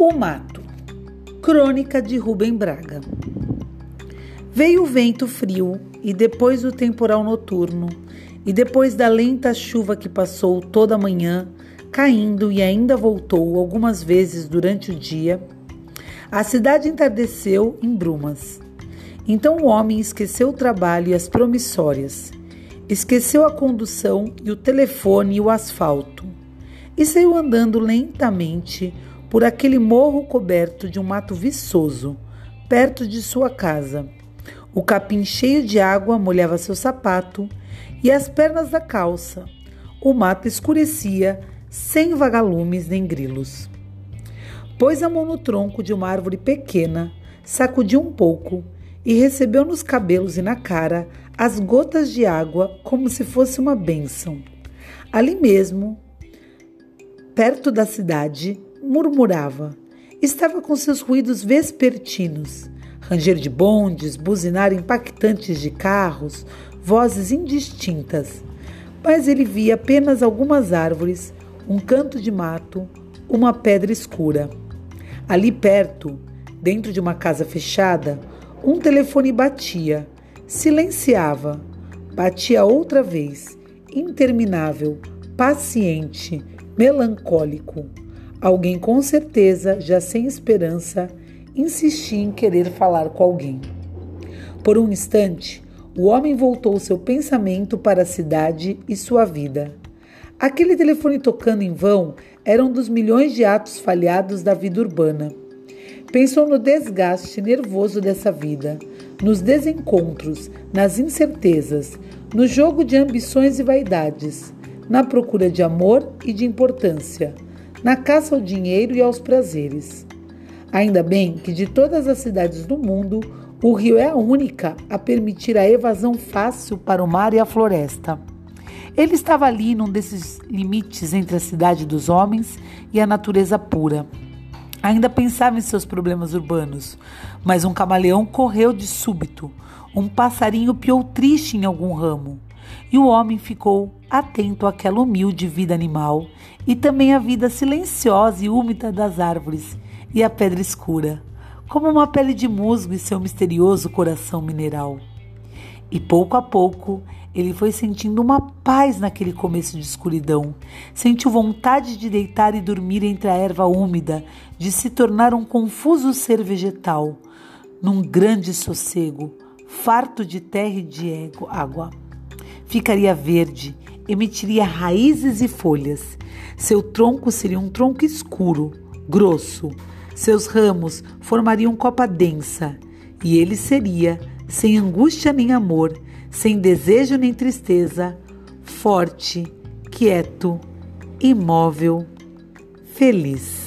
O Mato Crônica de Rubem Braga Veio o vento frio e depois o temporal noturno e depois da lenta chuva que passou toda a manhã, caindo e ainda voltou algumas vezes durante o dia, a cidade entardeceu em brumas. Então o homem esqueceu o trabalho e as promissórias, esqueceu a condução e o telefone e o asfalto, e saiu andando lentamente por aquele morro coberto de um mato viçoso, perto de sua casa. O capim cheio de água molhava seu sapato e as pernas da calça. O mato escurecia, sem vagalumes nem grilos. Pôs a mão no tronco de uma árvore pequena, sacudiu um pouco e recebeu nos cabelos e na cara as gotas de água como se fosse uma bênção. Ali mesmo, perto da cidade, murmurava. Estava com seus ruídos vespertinos, ranger de bondes, buzinar impactantes de carros, vozes indistintas. Mas ele via apenas algumas árvores, um canto de mato, uma pedra escura. Ali perto, dentro de uma casa fechada, um telefone batia, silenciava, batia outra vez, interminável, paciente, melancólico. Alguém com certeza, já sem esperança, insistia em querer falar com alguém. Por um instante, o homem voltou seu pensamento para a cidade e sua vida. Aquele telefone tocando em vão era um dos milhões de atos falhados da vida urbana. Pensou no desgaste nervoso dessa vida, nos desencontros, nas incertezas, no jogo de ambições e vaidades, na procura de amor e de importância na caça ao dinheiro e aos prazeres. Ainda bem que de todas as cidades do mundo, o rio é a única a permitir a evasão fácil para o mar e a floresta. Ele estava ali num desses limites entre a cidade dos homens e a natureza pura. Ainda pensava em seus problemas urbanos, mas um camaleão correu de súbito, um passarinho piou triste em algum ramo, e o homem ficou atento àquela humilde vida animal e também à vida silenciosa e úmida das árvores e à pedra escura, como uma pele de musgo e seu misterioso coração mineral. E pouco a pouco ele foi sentindo uma paz naquele começo de escuridão. Sentiu vontade de deitar e dormir entre a erva úmida, de se tornar um confuso ser vegetal, num grande sossego, farto de terra e de água. Ficaria verde, emitiria raízes e folhas. Seu tronco seria um tronco escuro, grosso. Seus ramos formariam copa densa. E ele seria, sem angústia nem amor, sem desejo nem tristeza, forte, quieto, imóvel, feliz.